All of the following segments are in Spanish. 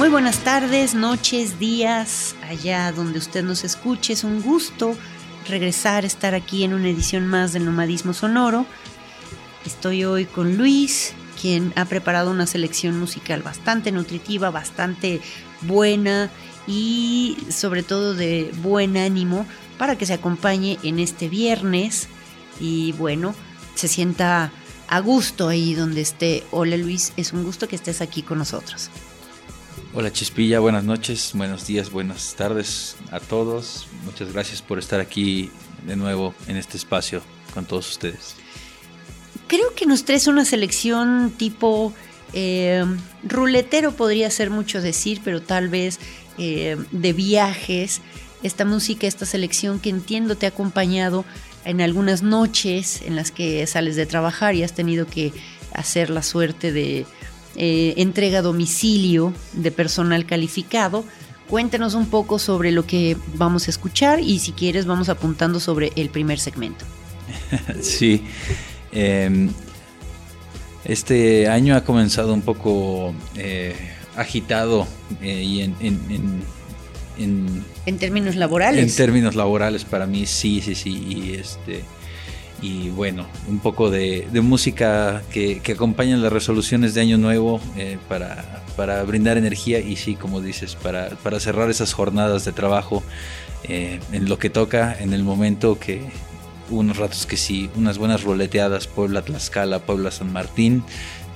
Muy buenas tardes, noches, días, allá donde usted nos escuche. Es un gusto regresar, estar aquí en una edición más del Nomadismo Sonoro. Estoy hoy con Luis, quien ha preparado una selección musical bastante nutritiva, bastante buena y sobre todo de buen ánimo para que se acompañe en este viernes y bueno, se sienta a gusto ahí donde esté. Hola Luis, es un gusto que estés aquí con nosotros. Hola Chispilla, buenas noches, buenos días, buenas tardes a todos. Muchas gracias por estar aquí de nuevo en este espacio con todos ustedes. Creo que nos traes una selección tipo eh, ruletero, podría ser mucho decir, pero tal vez eh, de viajes. Esta música, esta selección que entiendo te ha acompañado en algunas noches en las que sales de trabajar y has tenido que hacer la suerte de eh, entrega a domicilio de personal calificado. Cuéntanos un poco sobre lo que vamos a escuchar y si quieres vamos apuntando sobre el primer segmento. sí. Em, este año ha comenzado un poco eh, agitado eh, y en, en, en, términos laborales. En términos laborales para mí sí, sí, sí. Y este y bueno, un poco de, música que, que, acompaña las resoluciones de Año Nuevo eh, para, para, brindar energía y sí, como dices, para, para cerrar esas jornadas de trabajo eh, en lo que toca, en el momento que unos ratos que sí, unas buenas roleteadas, Puebla, Tlaxcala, Puebla, San Martín,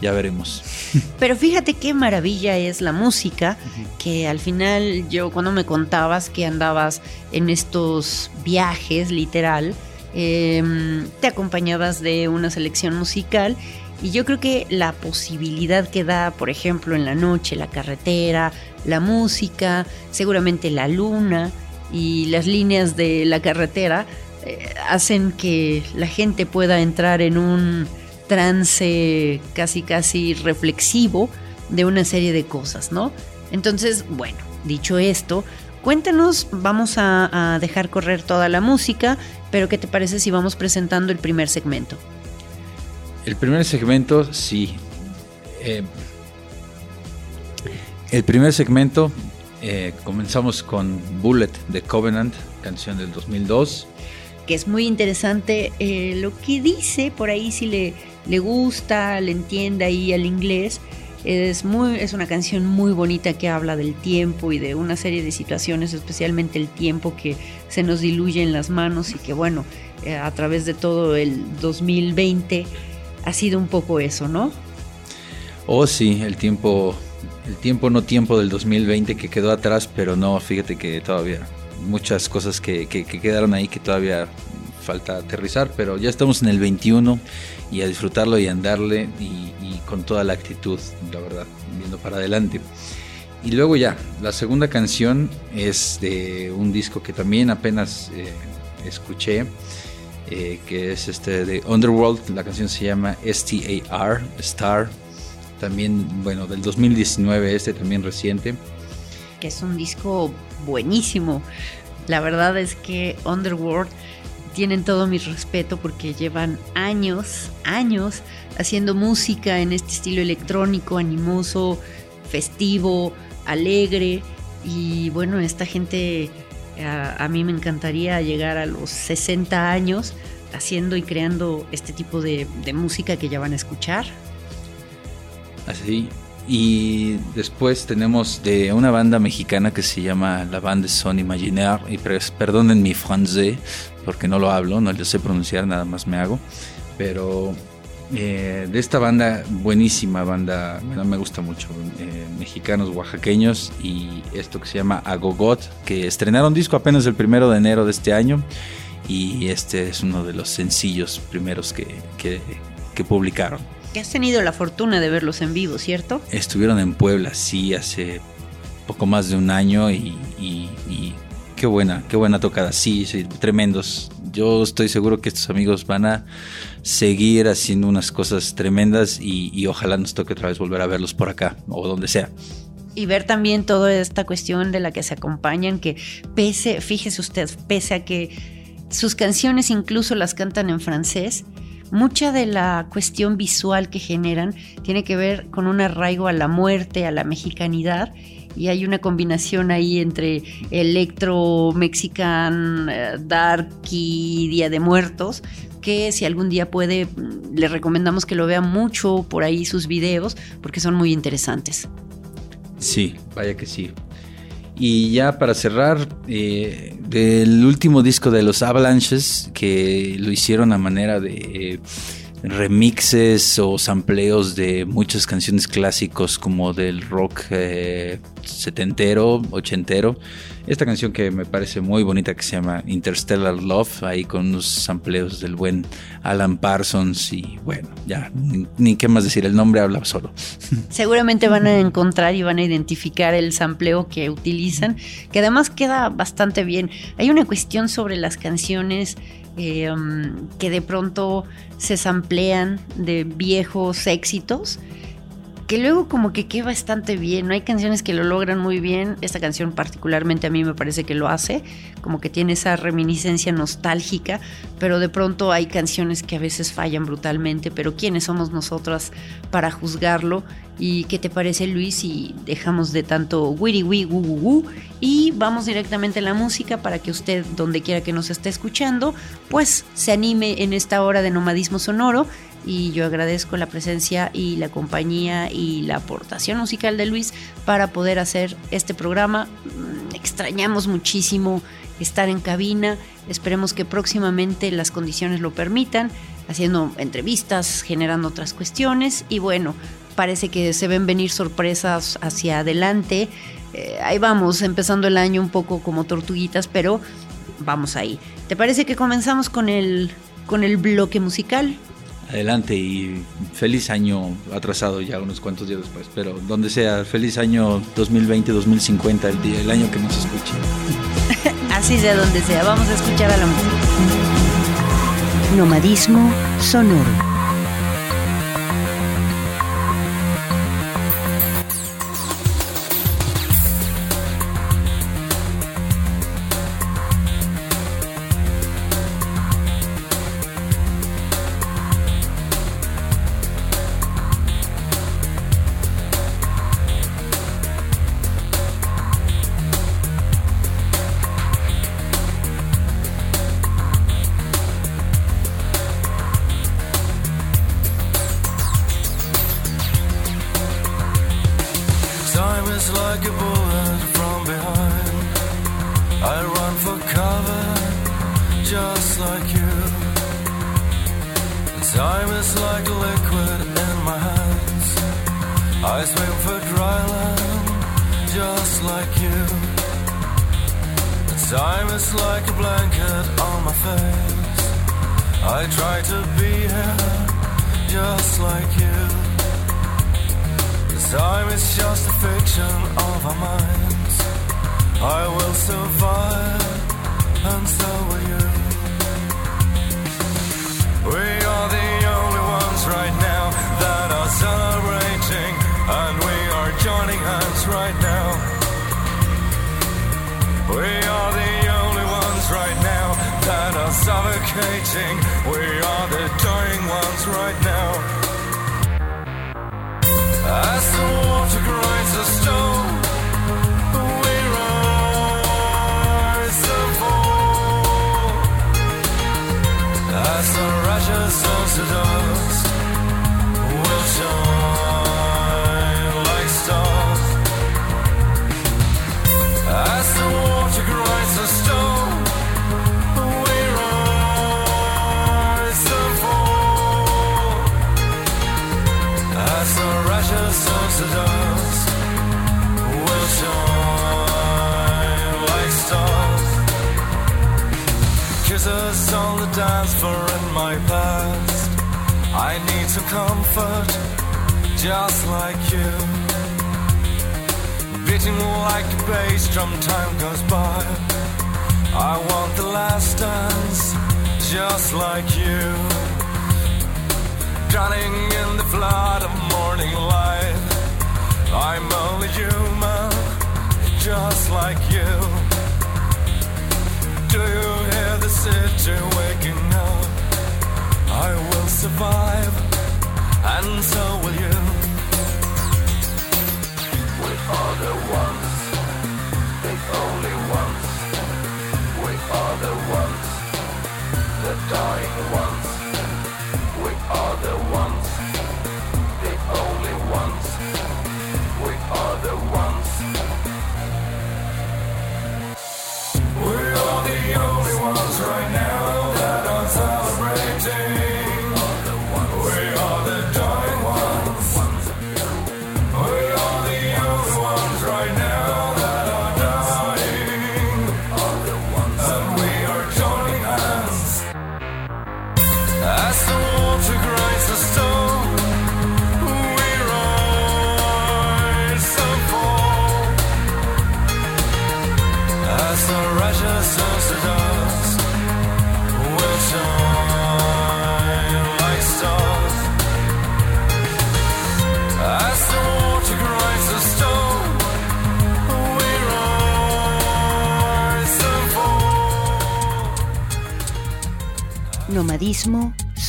ya veremos. Pero fíjate qué maravilla es la música, que al final yo cuando me contabas que andabas en estos viajes, literal, Em, te acompañabas de una selección musical y yo creo que la posibilidad que da, por ejemplo, en la noche, la carretera, la música, seguramente la luna y las líneas de la carretera eh, hacen que la gente pueda entrar en un trance casi casi reflexivo de una serie de cosas, ¿no? Entonces, bueno, dicho esto, Cuéntanos, vamos a, dejar correr toda la música, pero ¿qué te parece si vamos presentando el primer segmento? El primer segmento, sí. Eh, el primer segmento eh, comenzamos con Bullet de Covenant, canción del 2002. Que es muy interesante eh, lo que dice, por ahí si le, le gusta, le entiende ahí al inglés. Es, muy, es una canción muy bonita que habla del tiempo y de una serie de situaciones, especialmente el tiempo que se nos diluye en las manos y que bueno, eh, a través de todo el 2020 ha sido un poco eso, ¿no? Oh sí, el tiempo, el tiempo no tiempo del 2020 que quedó atrás, pero no, fíjate que todavía muchas cosas que, que quedaron ahí que todavía falta aterrizar, pero ya estamos en el 21 y a disfrutarlo y andarle y, con toda la actitud, la verdad, viendo para adelante. Y luego ya, la segunda canción es de un disco que también apenas eh, escuché, eh, que es este de Underworld, la canción se llama STAR, Star, también, bueno, del 2019, este también reciente. Que es un disco buenísimo. La verdad es que Underworld tienen todo mi respeto porque llevan años, años haciendo música en este estilo electrónico, animoso, festivo, alegre. Y bueno, esta gente, a, mí me encantaría llegar a los 60 años haciendo y creando este tipo de, de música que ya van a escuchar. Así, y después tenemos de una banda mexicana que se llama la banda Son Imaginaire. Y perdonen mi francés, porque no lo hablo, no lo sé pronunciar, nada más me hago. Pero eh, de esta banda, buenísima banda, bueno, me gusta mucho, eh, mexicanos, oaxaqueños, y esto que se llama Agogot, que estrenaron disco apenas el primero de enero de este año. Y este es uno de los sencillos primeros que, que, que publicaron. Que has tenido la fortuna de verlos en vivo, ¿cierto? Estuvieron en Puebla, sí, hace poco más de un año y, qué buena, qué buena tocada, sí, sí, tremendos. Yo estoy seguro que estos amigos van a seguir haciendo unas cosas tremendas y, y ojalá nos toque otra vez volver a verlos por acá o donde sea y ver también toda esta cuestión de la que se acompañan, que pese, fíjese usted, pese a que sus canciones incluso las cantan en francés, mucha de la cuestión visual que generan tiene que ver con un arraigo a la muerte, a la mexicanidad. Y hay una combinación ahí entre electro, mexican, eh, dark y Día de Muertos, que si algún día puede, le recomendamos que lo vea mucho por ahí sus videos, porque son muy interesantes. Sí, vaya que sí. Y ya para cerrar, eh, del último disco de los Avalanches, que lo hicieron a manera de remixes o sampleos de muchas canciones clásicos como del rock eh, setentero, ochentero. Esta canción que me parece muy bonita que se llama Interstellar Love, ahí con unos sampleos del buen Alan Parsons y bueno, ya, ni, qué más decir, el nombre habla solo. Seguramente van a encontrar y van a identificar el sampleo que utilizan, que además queda bastante bien. Hay una cuestión sobre las canciones eh, um, que de pronto se samplean de viejos éxitos que luego como que queda bastante bien, no hay canciones que lo logran muy bien, esta canción particularmente a mí me parece que lo hace, como que tiene esa reminiscencia nostálgica, pero de pronto hay canciones que a veces fallan brutalmente, pero ¿quiénes somos nosotras para juzgarlo? ¿Y qué te parece Luis si dejamos de tanto wiri wii gu gu y vamos directamente a la música para que usted donde quiera que nos esté escuchando, pues se anime en esta hora de nomadismo sonoro y yo agradezco la presencia y la compañía y la aportación musical de Luis para poder hacer este programa. Mm, extrañamos muchísimo estar en cabina, esperemos que próximamente las condiciones lo permitan, haciendo entrevistas, generando otras cuestiones y bueno, parece que se ven venir sorpresas hacia adelante. Eh, ahí vamos, empezando el año un poco como tortuguitas, pero vamos ahí. ¿Te parece que comenzamos con el, con el bloque musical? Adelante y feliz año atrasado ya unos cuantos días después, pero donde sea, feliz año 2020-2050, el, día, el año que nos escuche. Así sea donde sea, vamos a escuchar a la música. Nomadismo sonoro. suffocating. We are the dying ones right now. As the water grinds the stone, we rise and fall. As the rushes of the. dance for in my past. I need to comfort just like you. Beating like a bass drum time goes by. I want the last dance just like you. Drowning in the flood of morning light. I'm only human, just like you. Do you city waking up. I will survive, and so will you. We are the ones, the only ones. We are the ones, the dying ones. We are the ones.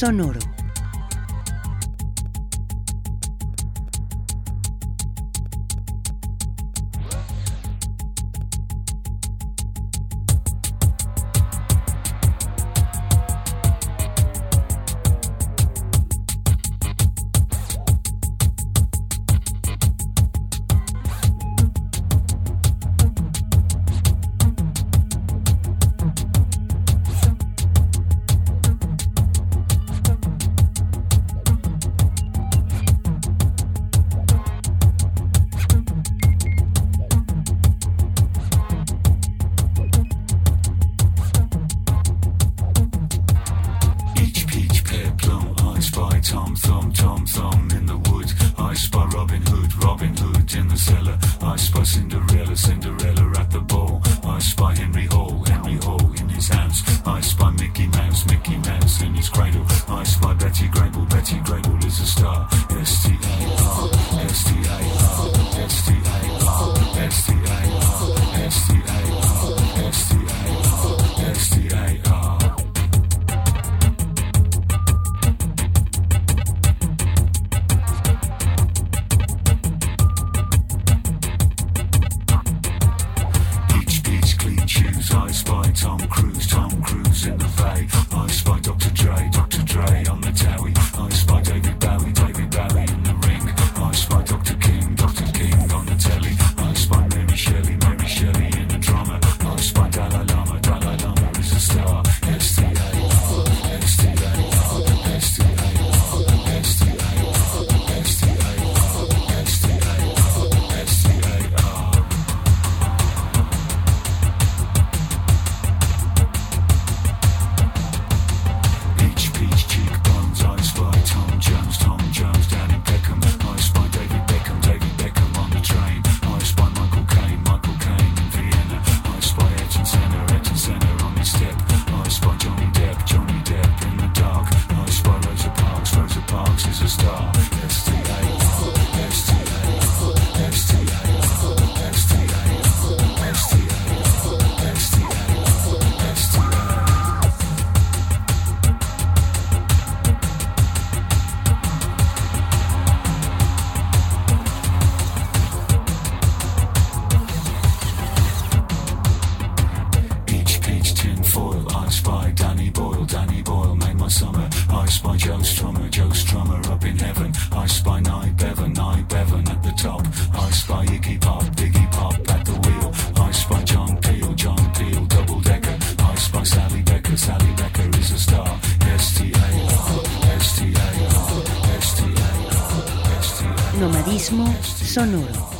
sonoro. Periodismo sonoro.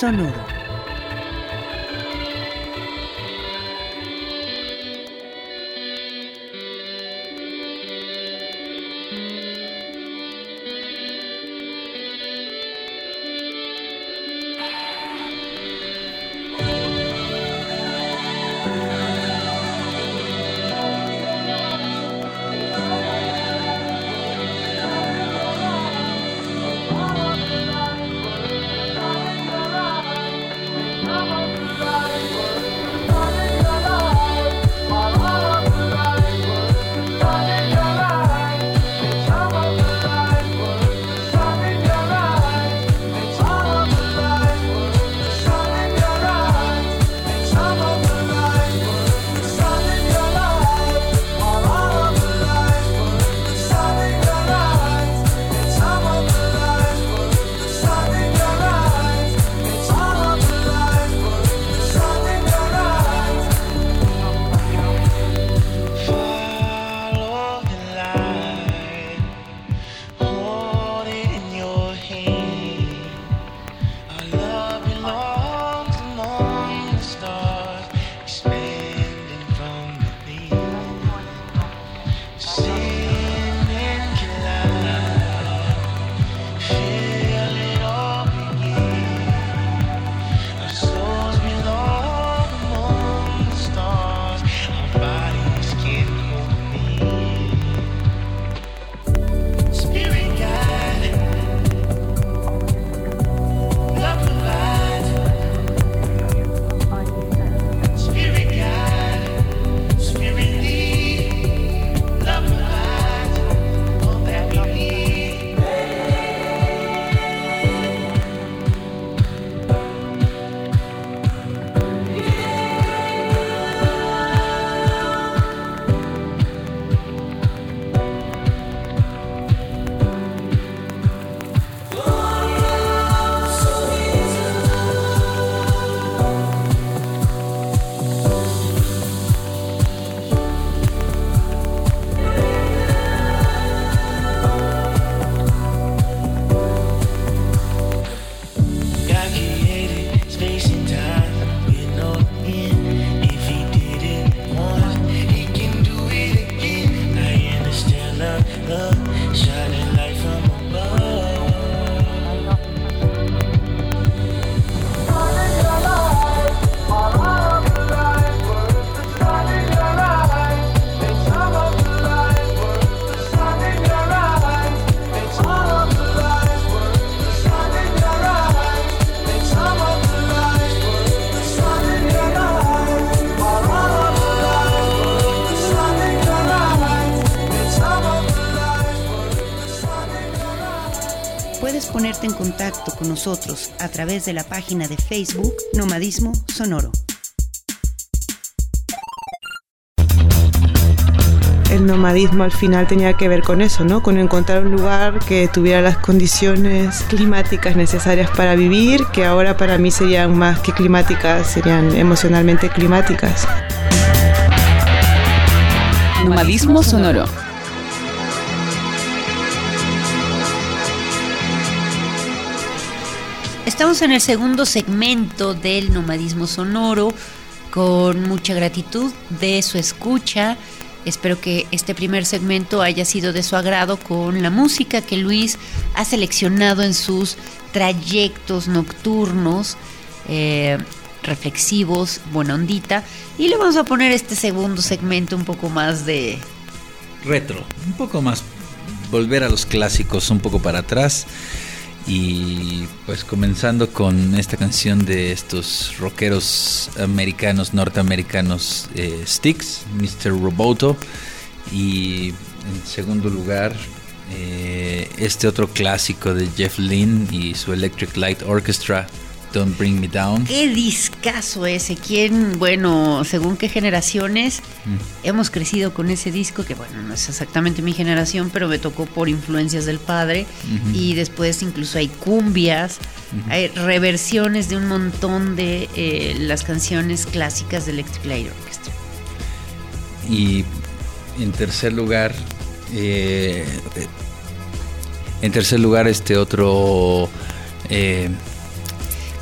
Sonoro. Nosotros a través de la página de Facebook Nomadismo Sonoro. el nomadismo al final tenía que ver con eso, ¿no? Con encontrar un lugar que tuviera las condiciones climáticas necesarias para vivir, que ahora para mí serían más que climáticas, serían emocionalmente climáticas. Nomadismo sonoro. Estamos en el segundo segmento del nomadismo sonoro con mucha gratitud de su escucha. Espero que este primer segmento haya sido de su agrado con la música que Luis ha seleccionado en sus trayectos nocturnos, eh, reflexivos, buena ondita. Y le vamos a poner este segundo segmento un poco más de... Retro, un poco más volver a los clásicos, un poco para atrás. Y pues comenzando con esta canción de estos rockeros americanos, norteamericanos, eh, Styx, Mr. Roboto. Y en segundo lugar, eh, este otro clásico de Jeff Lynne y su Electric Light Orchestra, Don't Bring Me Down. Qué discazo ese. ¿Quién, bueno, según qué generaciones hemos crecido con ese disco? Que bueno, no es exactamente mi generación, pero me tocó por influencias del padre. Y después incluso hay cumbias, hay reversiones de un montón de eh, las canciones clásicas de Electric Light Orchestra. Y en tercer lugar, eh, en tercer lugar este otro eh,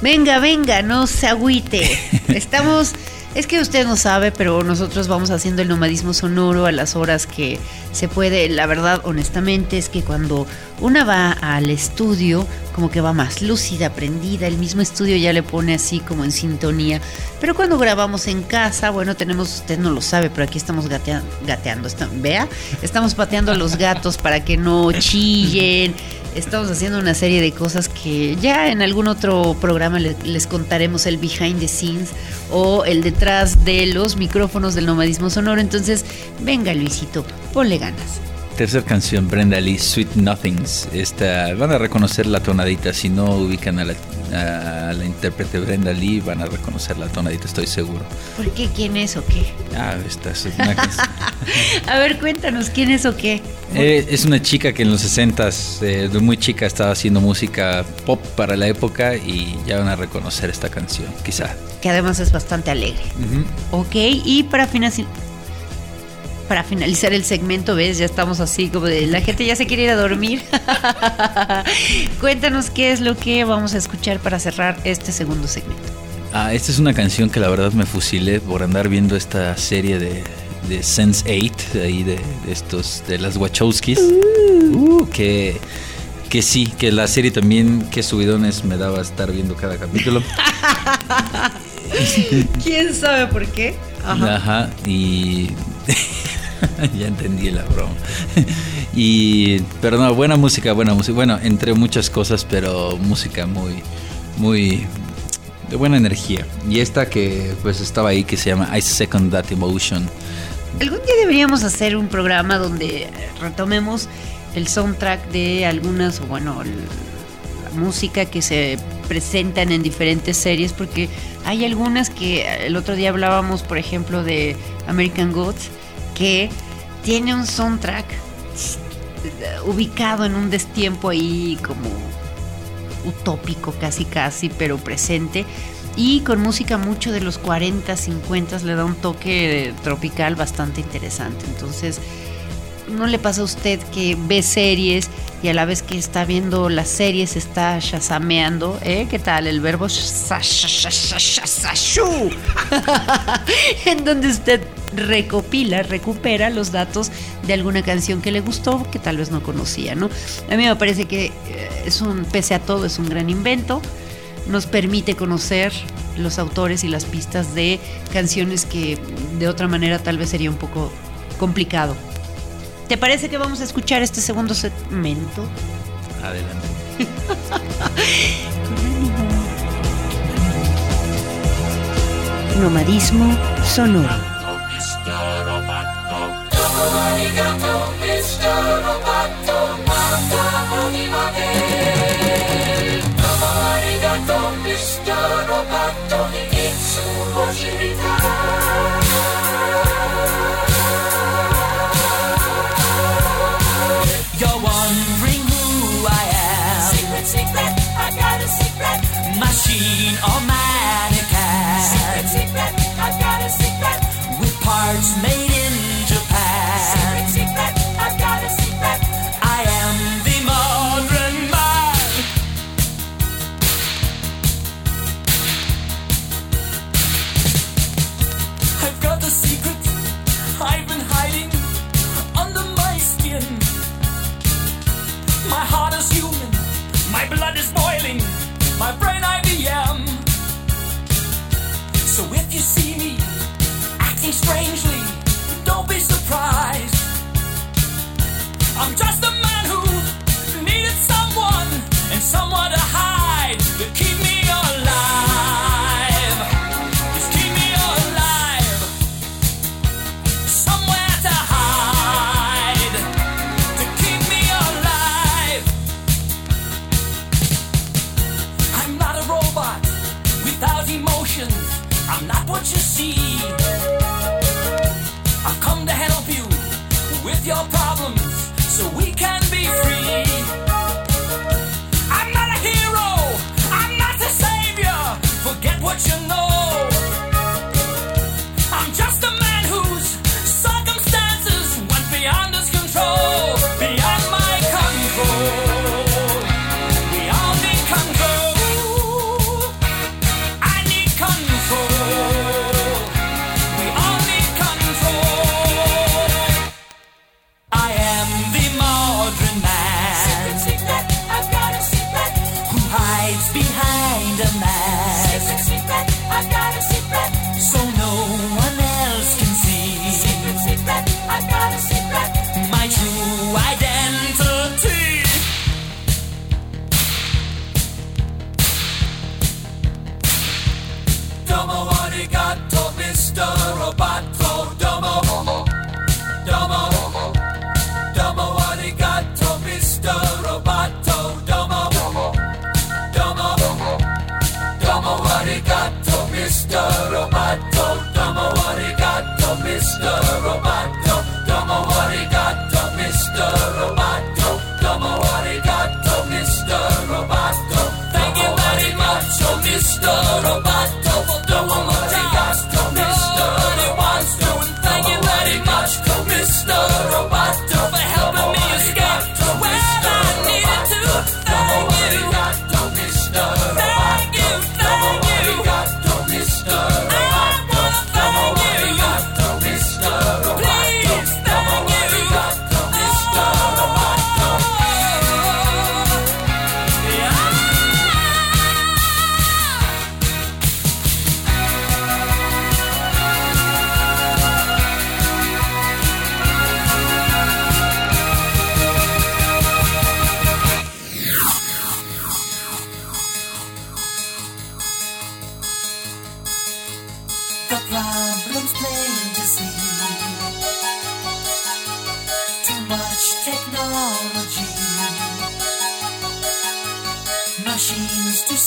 Venga, venga, no se agüite. Estamos, es que usted no sabe, pero nosotros vamos haciendo el nomadismo sonoro a las horas que se puede. La verdad, honestamente, es que cuando una va al estudio, como que va más lúcida, prendida, el mismo estudio ya le pone así como en sintonía. Pero cuando grabamos en casa, bueno, tenemos, usted no lo sabe, pero aquí estamos gatea- gateando, está- vea, estamos pateando a los gatos para que no chillen. Estamos haciendo una serie de cosas que ya en algún otro programa le- les, contaremos el behind the scenes o el detrás de los micrófonos del nomadismo sonoro. Entonces, venga Luisito, ponle ganas. Tercer canción, Brenda Lee, Sweet Nothings. Esta, van a reconocer la tonadita. Si no ubican a la, a la intérprete Brenda Lee, van a reconocer la tonadita, estoy seguro. ¿Por qué? ¿Quién es o qué? Ah, esta es una canción. A ver, cuéntanos, ¿quién es o qué? Eh, es una chica que en los 60s, eh, de muy chica, estaba haciendo música pop para la época y ya van a reconocer esta canción, quizá. Que además es bastante alegre. Ok, y para finalizar... Para finalizar el segmento, ¿ves? Ya estamos así como de la gente ya se quiere ir a dormir. Cuéntanos qué es lo que vamos a escuchar para cerrar este segundo segmento. Ah, esta es una canción que la verdad me fusilé por andar viendo esta serie de, de Sense 8, ahí de, de estos, de las Wachowskis. Uh, que, que sí, que la serie también, qué subidones me daba estar viendo cada capítulo. ¿Quién sabe por qué? Ajá, y ya entendí la broma. y pero no, buena música, buena música. Bueno, entre muchas cosas, pero música muy muy de buena energía. Y esta que pues estaba ahí que se llama I Second That Emotion. Algún día deberíamos hacer un programa donde retomemos el soundtrack de algunas, o bueno, la música que se presentan en diferentes series, porque hay algunas que el otro día hablábamos, por ejemplo, de American Gods, que tiene un soundtrack ubicado en un destiempo ahí como utópico casi casi, pero presente. Y con música mucho de los 40, 50 le da un toque tropical bastante interesante. Entonces, ¿no le pasa a usted que ve series y a la vez que está viendo las series está shazameando? ¿Eh? ¿Qué tal? El verbo en donde usted recopila, recupera los datos de alguna canción que le gustó, que tal vez no conocía, ¿no? A mí me parece que es un, pese a todo, es un gran invento. Nos permite conocer los autores y las pistas de canciones que de otra manera tal vez sería un poco complicado. ¿Te parece que vamos a escuchar este segundo segmento? Adelante. Nomadismo sonoro. Machine or mannequin. Secret, secret, I've got a secret. With parts made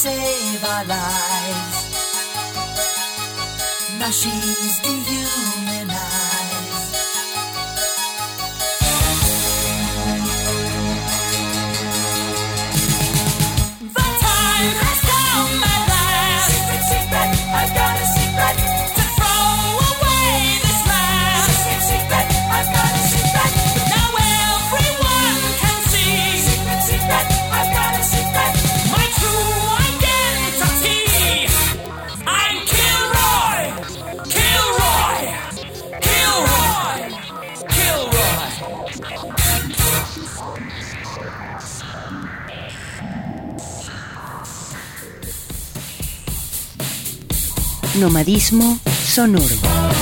save our lives. Machines dehumanize. Nomadismo sonoro.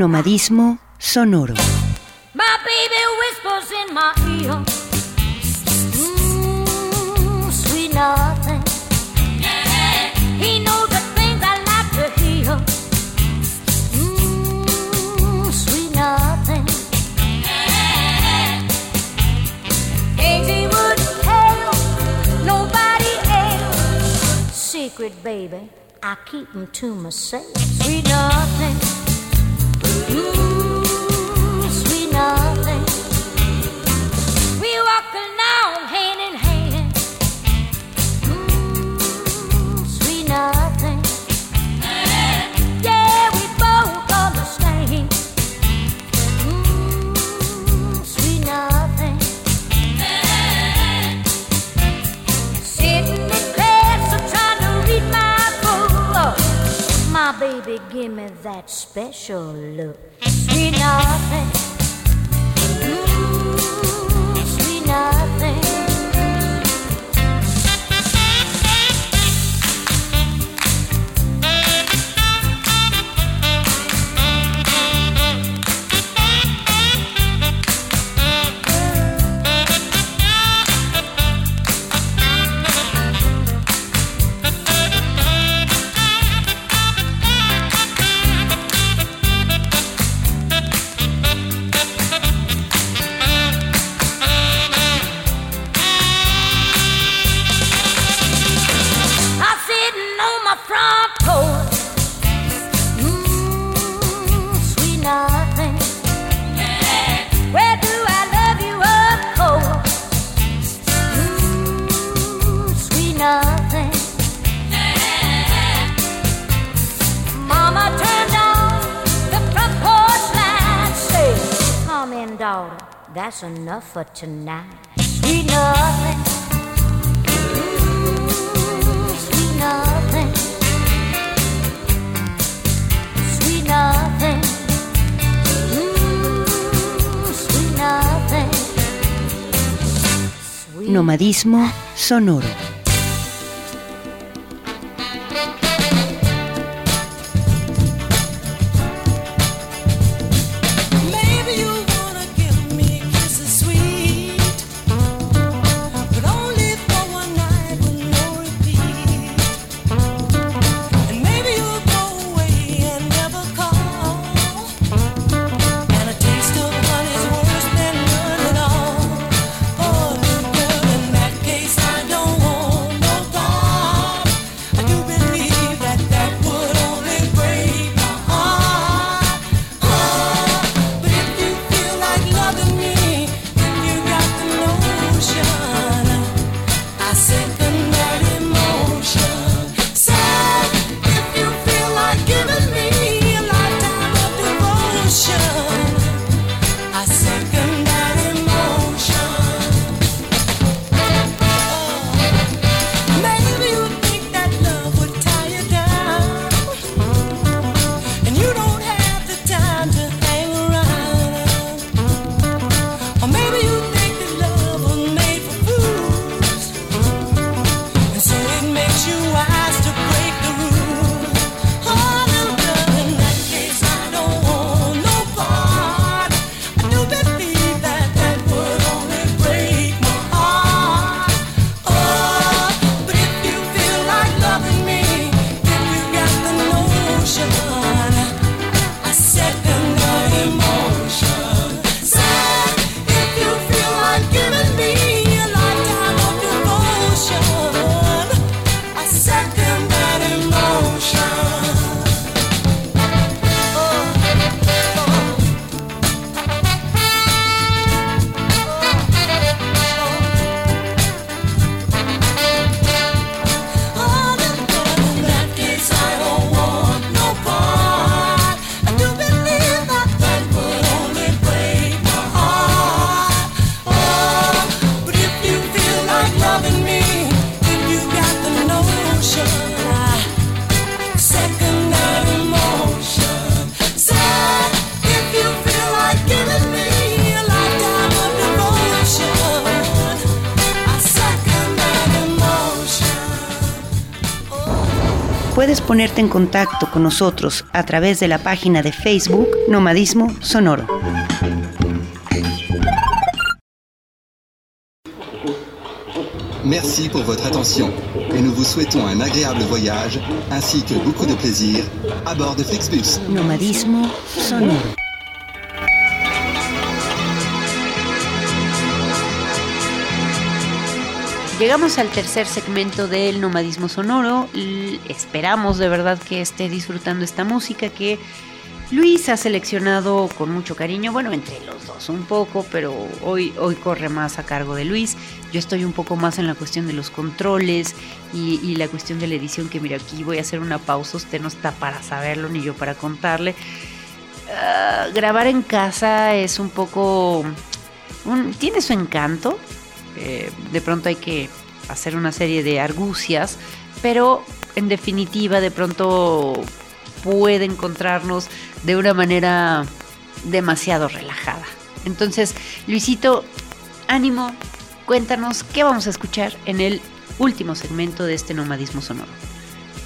Nomadismo sonoro. My baby whispers in my ear. Mm, sweet nothing. He knows the things I like to hear. Mm, sweet nothing. He wouldn't tell nobody else. Secret, baby, I keep 'em to myself. Sweet nothing. That special look. Sweet nothing. Mm, Ooh, sweet nothing. For tonight. Sweet nothing. Mm. Sweet Nomadismo sonoro. En contacto con nosotros a través de la página de Facebook Nomadismo Sonoro. Merci pour votre attention et nous vous souhaitons un agréable voyage ainsi que beaucoup de plaisir à bord de Flixbus. Nomadismo Sonoro. Llegamos al tercer segmento del nomadismo sonoro. Esperamos de verdad que esté disfrutando esta música que Luis ha seleccionado con mucho cariño. Bueno, entre los dos un poco, pero hoy, hoy corre más a cargo de Luis. Yo estoy un poco más en la cuestión de los controles y, la cuestión de la edición. Que mira, aquí voy a hacer una pausa. Usted no está para saberlo ni yo para contarle. Ah, grabar en casa es un poco. tiene su encanto. Eh, de pronto hay que hacer una serie de argucias, pero en definitiva de pronto puede encontrarnos de una manera demasiado relajada. Entonces, Luisito, ánimo, cuéntanos qué vamos a escuchar en el último segmento de este nomadismo sonoro.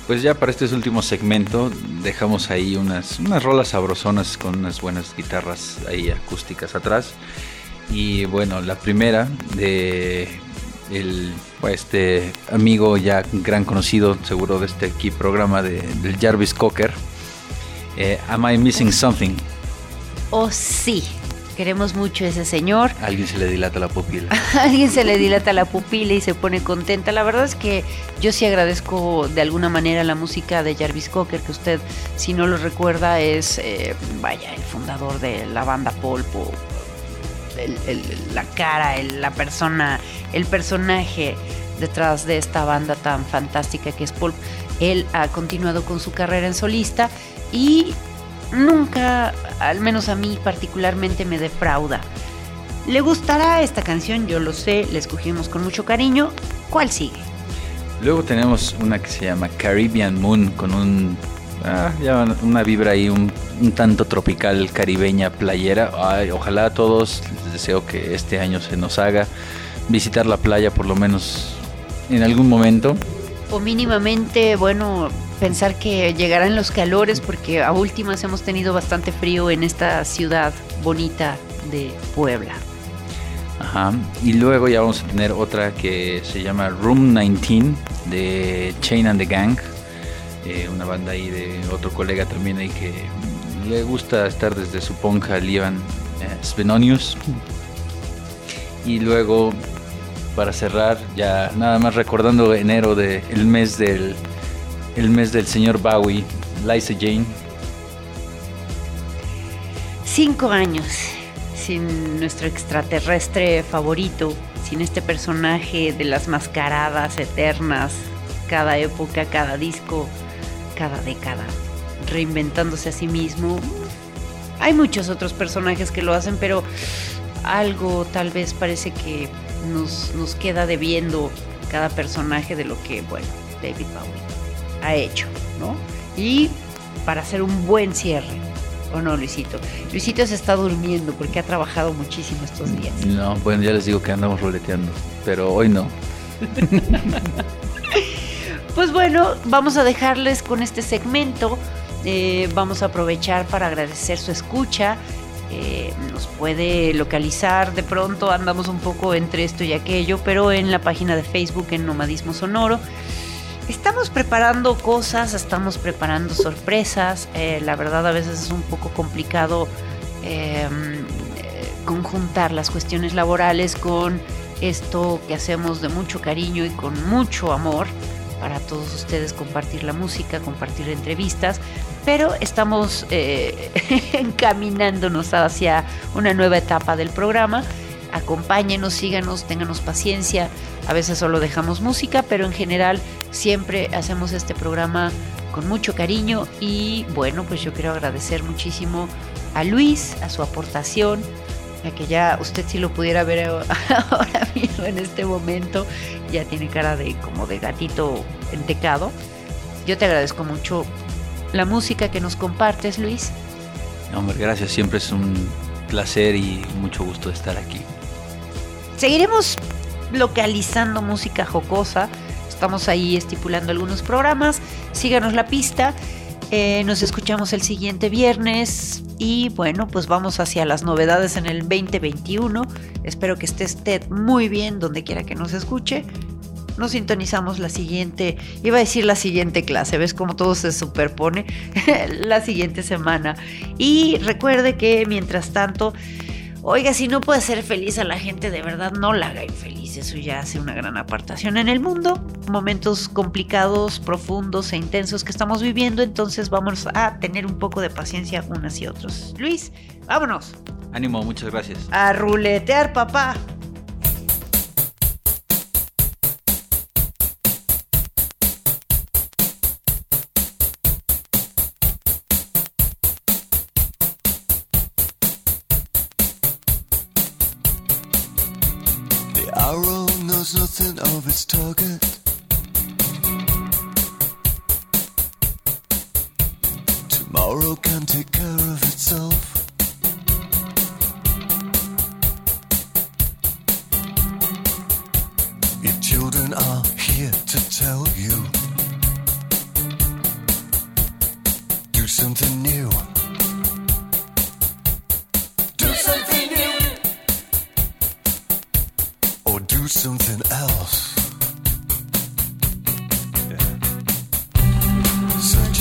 Pues ya para este último segmento dejamos ahí unas, unas rolas sabrosonas con unas buenas guitarras ahí acústicas atrás. Y bueno, la primera de el pues, este amigo ya gran conocido seguro de este aquí programa de, del Jarvis Cocker. eh, Am I Missing Something? Oh sí, queremos mucho a ese señor. Alguien se le dilata la pupila. Alguien se le dilata la pupila y se pone contenta. La verdad es que yo sí agradezco de alguna manera la música de Jarvis Cocker, que usted, si no lo recuerda, es, eh, vaya, el fundador de la banda Polpo. La cara, el- la persona, el personaje detrás de esta banda tan fantástica que es Pulp. Él ha continuado con su carrera en solista y nunca, al menos a mí particularmente, me defrauda. ¿Le gustará esta canción? Yo lo sé, la escogimos con mucho cariño. ¿Cuál sigue? Luego tenemos una que se llama Caribbean Moon con un ah, ya una vibra ahí un, un tanto tropical caribeña playera. Ay, ojalá a todos les deseo que este año se nos haga visitar la playa por lo menos en algún momento. O mínimamente, bueno, pensar que llegarán los calores porque a últimas hemos tenido bastante frío en esta ciudad bonita de Puebla. Ajá. Y luego ya vamos a tener otra que se llama Room 19 de Chain and the Gang. Eh, una banda ahí de otro colega también ahí que le gusta estar desde su ponja, Lievan eh, Svenonius. Y luego, para cerrar, ya nada más recordando enero de el mes del el mes del señor Bowie, Liza Jane. Cinco años sin nuestro extraterrestre favorito, sin este personaje de las mascaradas eternas, cada época, cada disco, cada década, reinventándose a sí mismo. Hay muchos otros personajes que lo hacen, pero algo tal vez parece que nos, nos queda debiendo cada personaje de lo que, bueno, David Bowie ha hecho, ¿no? Y para hacer un buen cierre, ¿o no, Luisito? Luisito se está durmiendo porque ha trabajado muchísimo estos días. No, bueno, ya les digo que andamos roleteando, pero hoy no. Pues bueno, vamos a dejarles con este segmento. Eh, vamos a aprovechar para agradecer su escucha. Eh, nos puede localizar de pronto, andamos un poco entre esto y aquello, pero en la página de Facebook en Nomadismo Sonoro. Estamos preparando cosas, estamos preparando sorpresas. eh, la verdad a veces es un poco complicado eh, conjuntar las cuestiones laborales con esto que hacemos de mucho cariño y con mucho amor para todos ustedes compartir la música, compartir entrevistas, pero estamos eh, encaminándonos hacia una nueva etapa del programa. Acompáñenos, síganos, ténganos paciencia. A veces solo dejamos música, pero en general siempre hacemos este programa con mucho cariño y bueno, pues yo quiero agradecer muchísimo a Luis, a su aportación, a que ya usted si lo pudiera ver ahora mismo en este momento, ya tiene cara de como de gatito entecado. Yo te agradezco mucho la música que nos compartes, Luis. Hombre, gracias, siempre es un placer y mucho gusto de estar aquí. Seguiremos localizando música jocosa. Estamos ahí estipulando algunos programas. Síganos la pista. Eh, nos escuchamos el siguiente viernes y bueno, pues vamos hacia las novedades en el 2021. Espero que esté usted muy bien donde quiera que nos escuche. Nos sintonizamos la siguiente, iba a decir la siguiente clase, ves cómo todo se superpone la siguiente semana. Y recuerde que mientras tanto, oiga, si no puede ser feliz a la gente, de verdad no la haga infeliz. Eso ya hace una gran apartación en el mundo. Momentos complicados, profundos e intensos que estamos viviendo, entonces vamos a tener un poco de paciencia unas y otros. Luis, vámonos Ánimo, muchas gracias. a ruletear, papá. Of its target. Tomorrow can take care of itself. Something else. Yeah. Searching,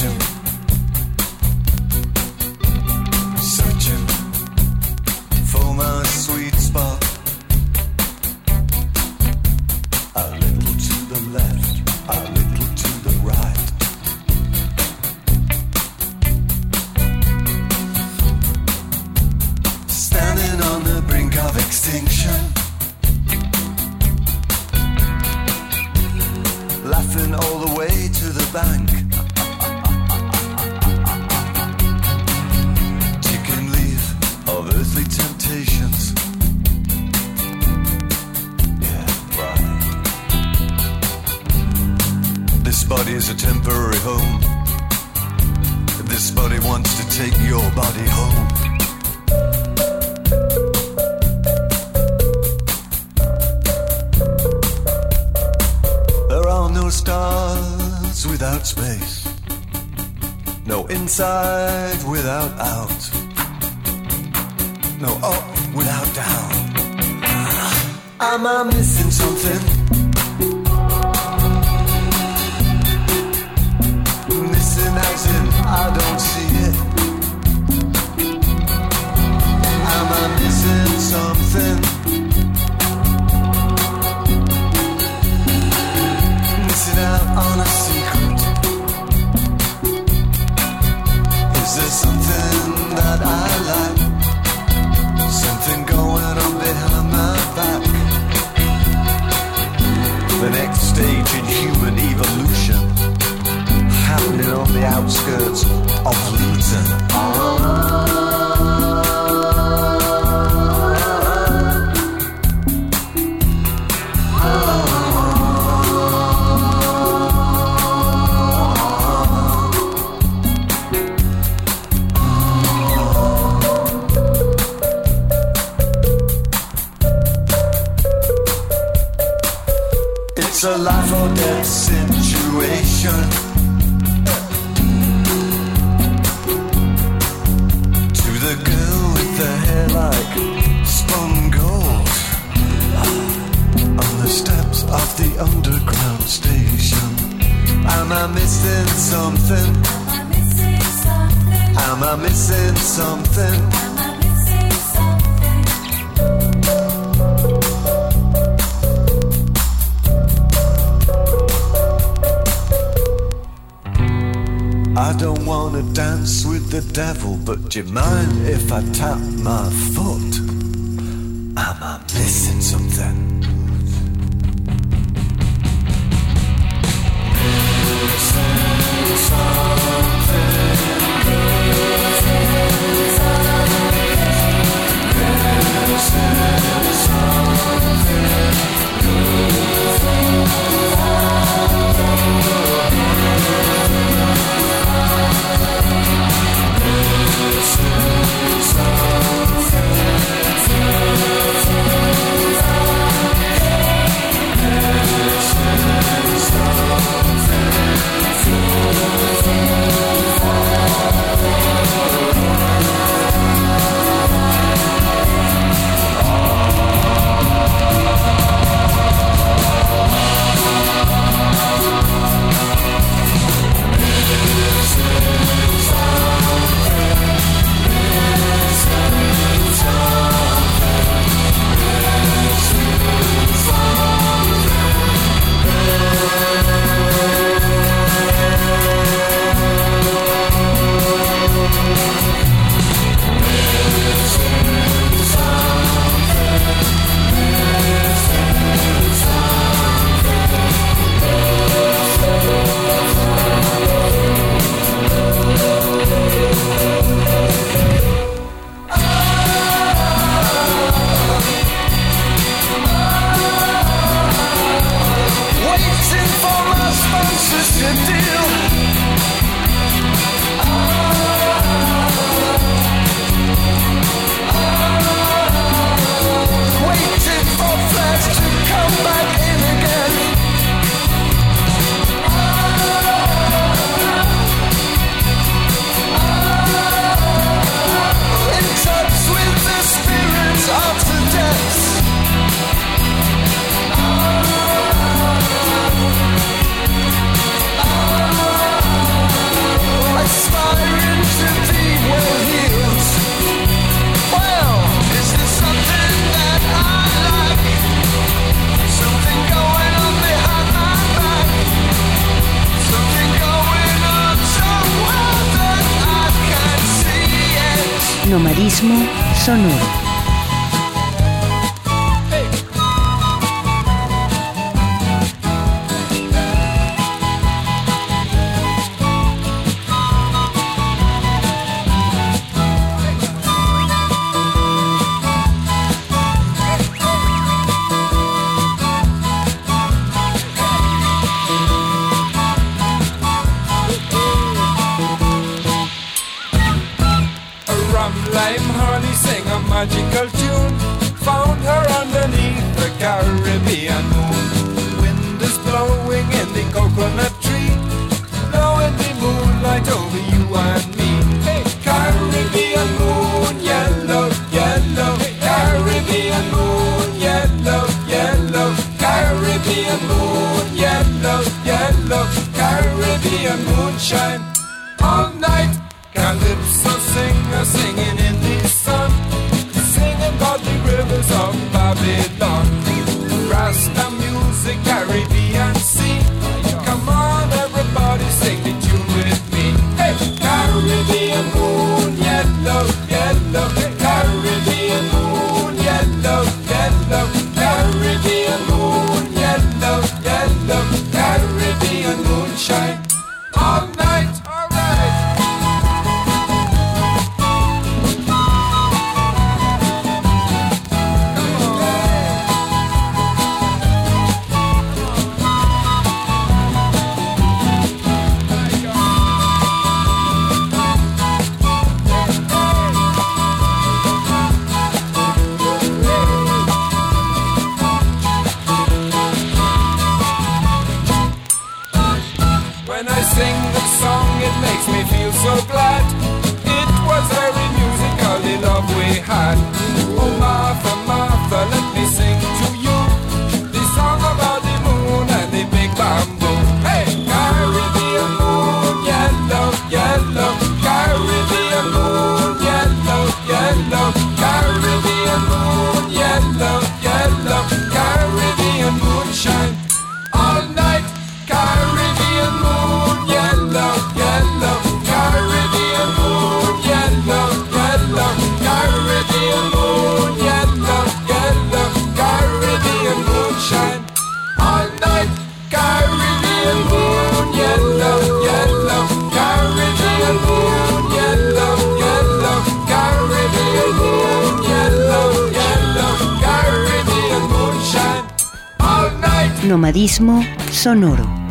Nomadismo sonoro.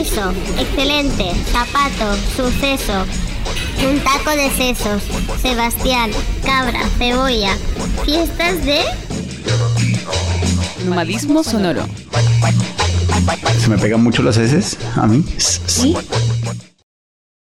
Excelente, zapato, suceso, un taco de sesos, Sebastián, cabra, cebolla, fiestas de... Nomadismo sonoro. ¿Se me pegan mucho las heces a mí? ¿Sí?